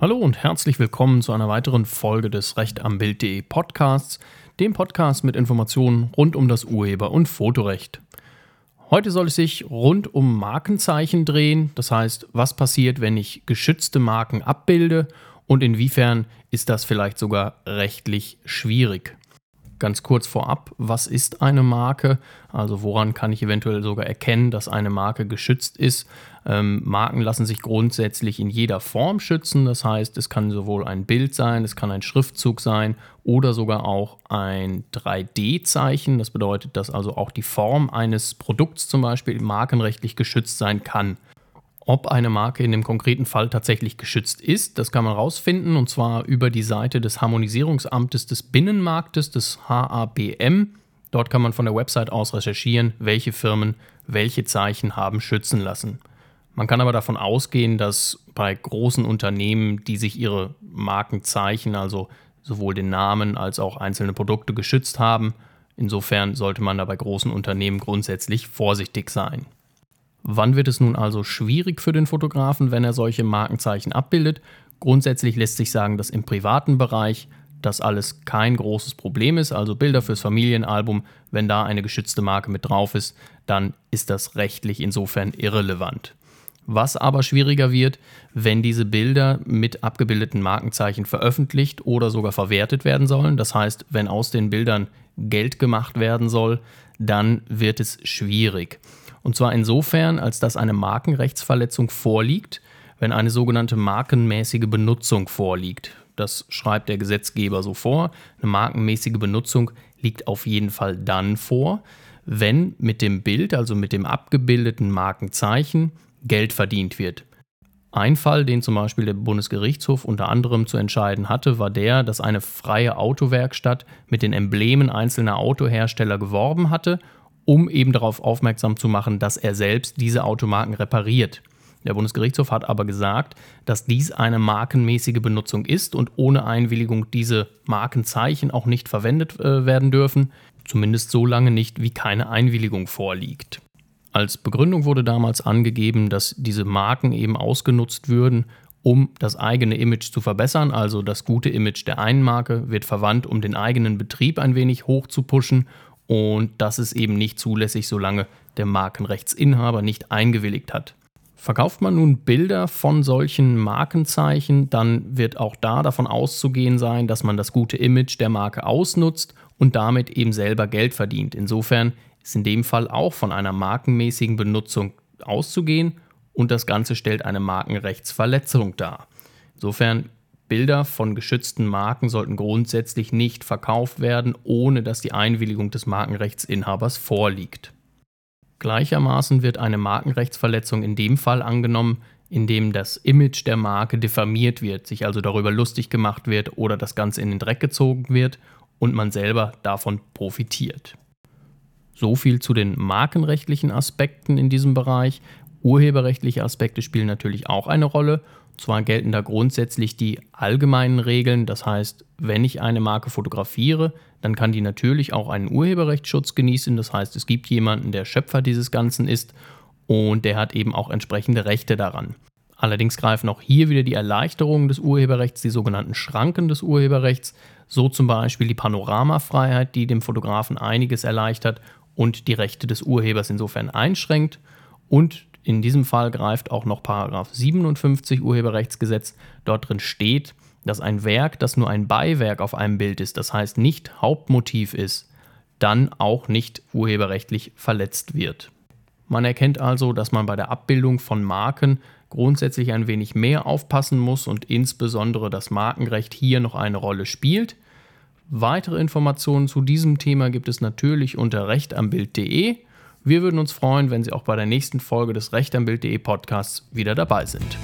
Hallo und herzlich willkommen zu einer weiteren Folge des Recht am Bild.de Podcasts, dem Podcast mit Informationen rund um das Urheber- und Fotorecht. Heute soll es sich rund um Markenzeichen drehen, das heißt, was passiert, wenn ich geschützte Marken abbilde und inwiefern ist das vielleicht sogar rechtlich schwierig. Ganz kurz vorab, was ist eine Marke? Also woran kann ich eventuell sogar erkennen, dass eine Marke geschützt ist? Ähm, Marken lassen sich grundsätzlich in jeder Form schützen. Das heißt, es kann sowohl ein Bild sein, es kann ein Schriftzug sein oder sogar auch ein 3D-Zeichen. Das bedeutet, dass also auch die Form eines Produkts zum Beispiel markenrechtlich geschützt sein kann. Ob eine Marke in dem konkreten Fall tatsächlich geschützt ist, das kann man rausfinden und zwar über die Seite des Harmonisierungsamtes des Binnenmarktes, des HABM. Dort kann man von der Website aus recherchieren, welche Firmen welche Zeichen haben schützen lassen. Man kann aber davon ausgehen, dass bei großen Unternehmen, die sich ihre Markenzeichen, also sowohl den Namen als auch einzelne Produkte geschützt haben, insofern sollte man da bei großen Unternehmen grundsätzlich vorsichtig sein. Wann wird es nun also schwierig für den Fotografen, wenn er solche Markenzeichen abbildet? Grundsätzlich lässt sich sagen, dass im privaten Bereich das alles kein großes Problem ist. Also Bilder fürs Familienalbum, wenn da eine geschützte Marke mit drauf ist, dann ist das rechtlich insofern irrelevant. Was aber schwieriger wird, wenn diese Bilder mit abgebildeten Markenzeichen veröffentlicht oder sogar verwertet werden sollen. Das heißt, wenn aus den Bildern Geld gemacht werden soll, dann wird es schwierig. Und zwar insofern, als dass eine Markenrechtsverletzung vorliegt, wenn eine sogenannte markenmäßige Benutzung vorliegt. Das schreibt der Gesetzgeber so vor. Eine markenmäßige Benutzung liegt auf jeden Fall dann vor, wenn mit dem Bild, also mit dem abgebildeten Markenzeichen, Geld verdient wird. Ein Fall, den zum Beispiel der Bundesgerichtshof unter anderem zu entscheiden hatte, war der, dass eine freie Autowerkstatt mit den Emblemen einzelner Autohersteller geworben hatte um eben darauf aufmerksam zu machen, dass er selbst diese Automarken repariert. Der Bundesgerichtshof hat aber gesagt, dass dies eine markenmäßige Benutzung ist und ohne Einwilligung diese Markenzeichen auch nicht verwendet äh, werden dürfen, zumindest so lange nicht, wie keine Einwilligung vorliegt. Als Begründung wurde damals angegeben, dass diese Marken eben ausgenutzt würden, um das eigene Image zu verbessern. Also das gute Image der einen Marke wird verwandt, um den eigenen Betrieb ein wenig hoch zu pushen und das ist eben nicht zulässig, solange der Markenrechtsinhaber nicht eingewilligt hat. Verkauft man nun Bilder von solchen Markenzeichen, dann wird auch da davon auszugehen sein, dass man das gute Image der Marke ausnutzt und damit eben selber Geld verdient. Insofern ist in dem Fall auch von einer markenmäßigen Benutzung auszugehen und das Ganze stellt eine Markenrechtsverletzung dar. Insofern Bilder von geschützten Marken sollten grundsätzlich nicht verkauft werden, ohne dass die Einwilligung des Markenrechtsinhabers vorliegt. Gleichermaßen wird eine Markenrechtsverletzung in dem Fall angenommen, in dem das Image der Marke diffamiert wird, sich also darüber lustig gemacht wird oder das Ganze in den Dreck gezogen wird und man selber davon profitiert. So viel zu den markenrechtlichen Aspekten in diesem Bereich. Urheberrechtliche Aspekte spielen natürlich auch eine Rolle zwar gelten da grundsätzlich die allgemeinen Regeln, das heißt, wenn ich eine Marke fotografiere, dann kann die natürlich auch einen Urheberrechtsschutz genießen. Das heißt, es gibt jemanden, der Schöpfer dieses Ganzen ist und der hat eben auch entsprechende Rechte daran. Allerdings greifen auch hier wieder die Erleichterungen des Urheberrechts, die sogenannten Schranken des Urheberrechts, so zum Beispiel die Panoramafreiheit, die dem Fotografen einiges erleichtert und die Rechte des Urhebers insofern einschränkt und in diesem Fall greift auch noch Paragraph 57 Urheberrechtsgesetz. Dort drin steht, dass ein Werk, das nur ein Beiwerk auf einem Bild ist, das heißt nicht Hauptmotiv ist, dann auch nicht urheberrechtlich verletzt wird. Man erkennt also, dass man bei der Abbildung von Marken grundsätzlich ein wenig mehr aufpassen muss und insbesondere das Markenrecht hier noch eine Rolle spielt. Weitere Informationen zu diesem Thema gibt es natürlich unter rechtambild.de. Wir würden uns freuen, wenn Sie auch bei der nächsten Folge des Rechtanbild.de Podcasts wieder dabei sind.